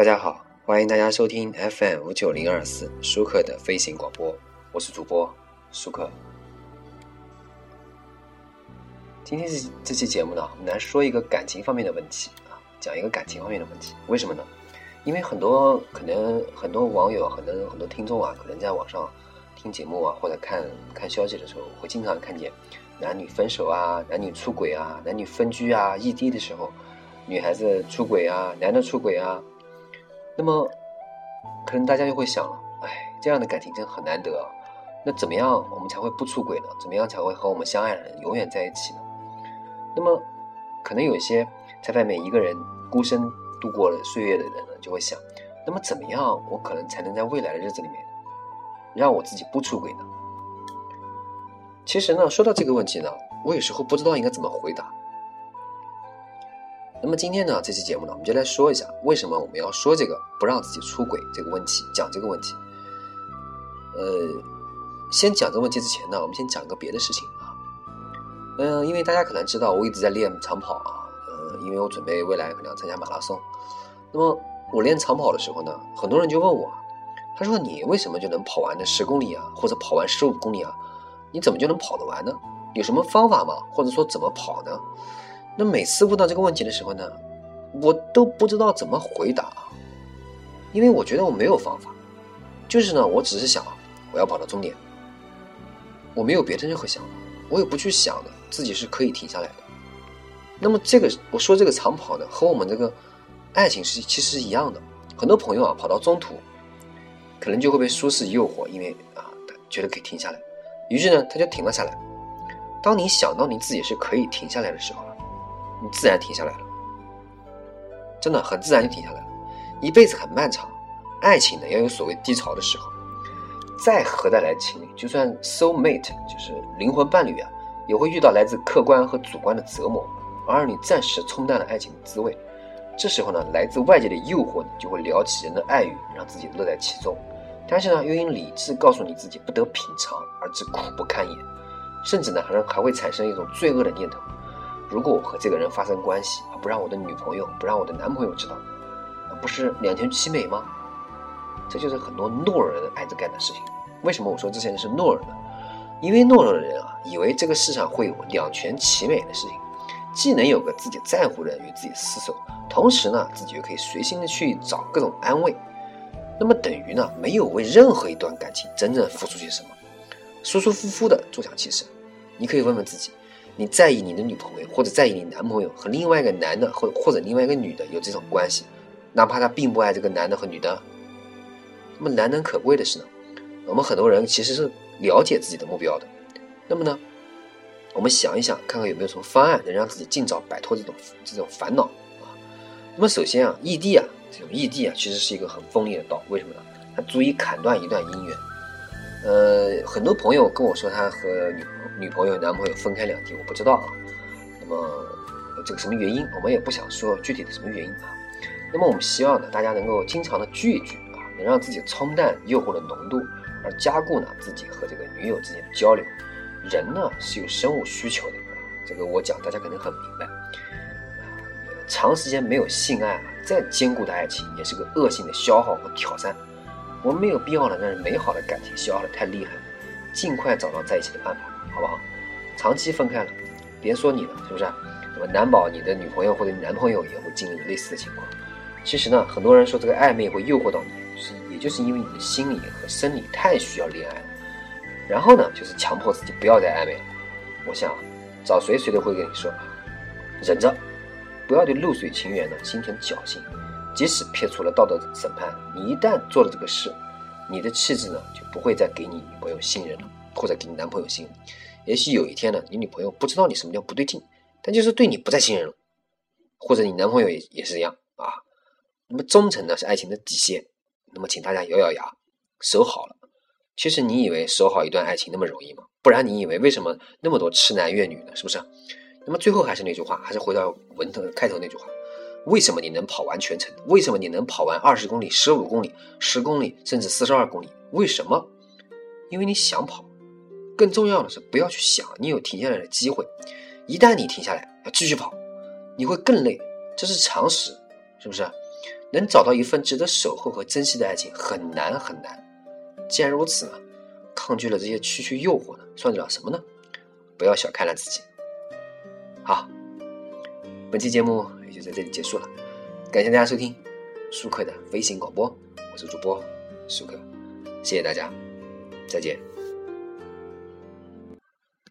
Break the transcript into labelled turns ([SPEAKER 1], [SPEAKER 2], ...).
[SPEAKER 1] 大家好，欢迎大家收听 FM 五九零二四舒克的飞行广播，我是主播舒克。今天这这期节目呢，我们来说一个感情方面的问题啊，讲一个感情方面的问题。为什么呢？因为很多可能很多网友，很多很多听众啊，可能在网上听节目啊，或者看看消息的时候，会经常看见男女分手啊，男女出轨啊，男女分居啊，异地的时候，女孩子出轨啊，男的出轨啊。那么，可能大家就会想了，哎，这样的感情真很难得。那怎么样我们才会不出轨呢？怎么样才会和我们相爱的人永远在一起呢？那么，可能有些在外面一个人孤身度过了岁月的人呢，就会想，那么怎么样我可能才能在未来的日子里面，让我自己不出轨呢？其实呢，说到这个问题呢，我有时候不知道应该怎么回答。那么今天呢，这期节目呢，我们就来说一下为什么我们要说这个不让自己出轨这个问题，讲这个问题。呃，先讲这个问题之前呢，我们先讲个别的事情啊。嗯，因为大家可能知道，我一直在练长跑啊。呃，因为我准备未来可能要参加马拉松。那么我练长跑的时候呢，很多人就问我，他说你为什么就能跑完那十公里啊，或者跑完十五公里啊？你怎么就能跑得完呢？有什么方法吗？或者说怎么跑呢？那每次问到这个问题的时候呢，我都不知道怎么回答，因为我觉得我没有方法，就是呢，我只是想我要跑到终点，我没有别的任何想法，我也不去想的自己是可以停下来的。那么这个我说这个长跑呢，和我们这个爱情是其实是一样的。很多朋友啊，跑到中途，可能就会被舒适诱惑，因为啊，他觉得可以停下来，于是呢，他就停了下来。当你想到你自己是可以停下来的时候。你自然停下来了，真的很自然就停下来了。一辈子很漫长，爱情呢要有所谓低潮的时候。再合得来的情侣，就算 soul mate，就是灵魂伴侣啊，也会遇到来自客观和主观的折磨，而你暂时冲淡了爱情的滋味。这时候呢，来自外界的诱惑呢，就会撩起人的爱欲，让自己乐在其中。但是呢，又因理智告诉你自己不得品尝，而致苦不堪言，甚至呢，还还会产生一种罪恶的念头。如果我和这个人发生关系，不让我的女朋友，不让我的男朋友知道，那不是两全其美吗？这就是很多懦弱的人爱着干的事情。为什么我说这些人是懦弱呢？因为懦弱的人啊，以为这个世上会有两全其美的事情，既能有个自己在乎的人与自己厮守，同时呢，自己又可以随心的去找各种安慰。那么等于呢，没有为任何一段感情真正付出些什么，舒舒服服的坐享其成。你可以问问自己。你在意你的女朋友，或者在意你男朋友和另外一个男的，或或者另外一个女的有这种关系，哪怕他并不爱这个男的和女的，那么难能可贵的是呢，我们很多人其实是了解自己的目标的。那么呢，我们想一想，看看有没有什么方案能让自己尽早摆脱这种这种烦恼啊？那么首先啊，异地啊，这种异地啊，其实是一个很锋利的刀，为什么呢？它足以砍断一段姻缘。呃，很多朋友跟我说他和女。女朋友、男朋友分开两地，我不知道啊。那么这个什么原因，我们也不想说具体的什么原因啊。那么我们希望呢，大家能够经常的聚一聚啊，能让自己冲淡诱惑的浓度，而加固呢自己和这个女友之间的交流。人呢是有生物需求的，这个我讲大家可能很明白。长时间没有性爱啊，再坚固的爱情也是个恶性的消耗和挑战。我们没有必要呢让美好的感情消耗的太厉害，尽快找到在一起的办法。好不好？长期分开了，别说你了，是不是？那么难保你的女朋友或者你男朋友也会经历类似的情况。其实呢，很多人说这个暧昧会诱惑到你，是也就是因为你的心理和生理太需要恋爱了。然后呢，就是强迫自己不要再暧昧了。我想找谁谁都会跟你说，忍着，不要对露水情缘呢心存侥幸。即使撇除了道德审判，你一旦做了这个事，你的气质呢就不会再给你女朋友信任了。或者给你男朋友信任，也许有一天呢，你女朋友不知道你什么叫不对劲，但就是对你不再信任了，或者你男朋友也也是一样啊。那么忠诚呢是爱情的底线，那么请大家咬咬牙守好了。其实你以为守好一段爱情那么容易吗？不然你以为为什么那么多痴男怨女呢？是不是？那么最后还是那句话，还是回到文头开头那句话：为什么你能跑完全程？为什么你能跑完二十公里、十五公里、十公里，甚至四十二公里？为什么？因为你想跑。更重要的是，不要去想你有停下来的机会。一旦你停下来，要继续跑，你会更累，这是常识，是不是？能找到一份值得守候和珍惜的爱情很难很难。既然如此呢，抗拒了这些区区诱惑呢，算得了什么呢？不要小看了自己。好，本期节目也就在这里结束了，感谢大家收听舒克的微信广播，我是主播舒克，谢谢大家，再见。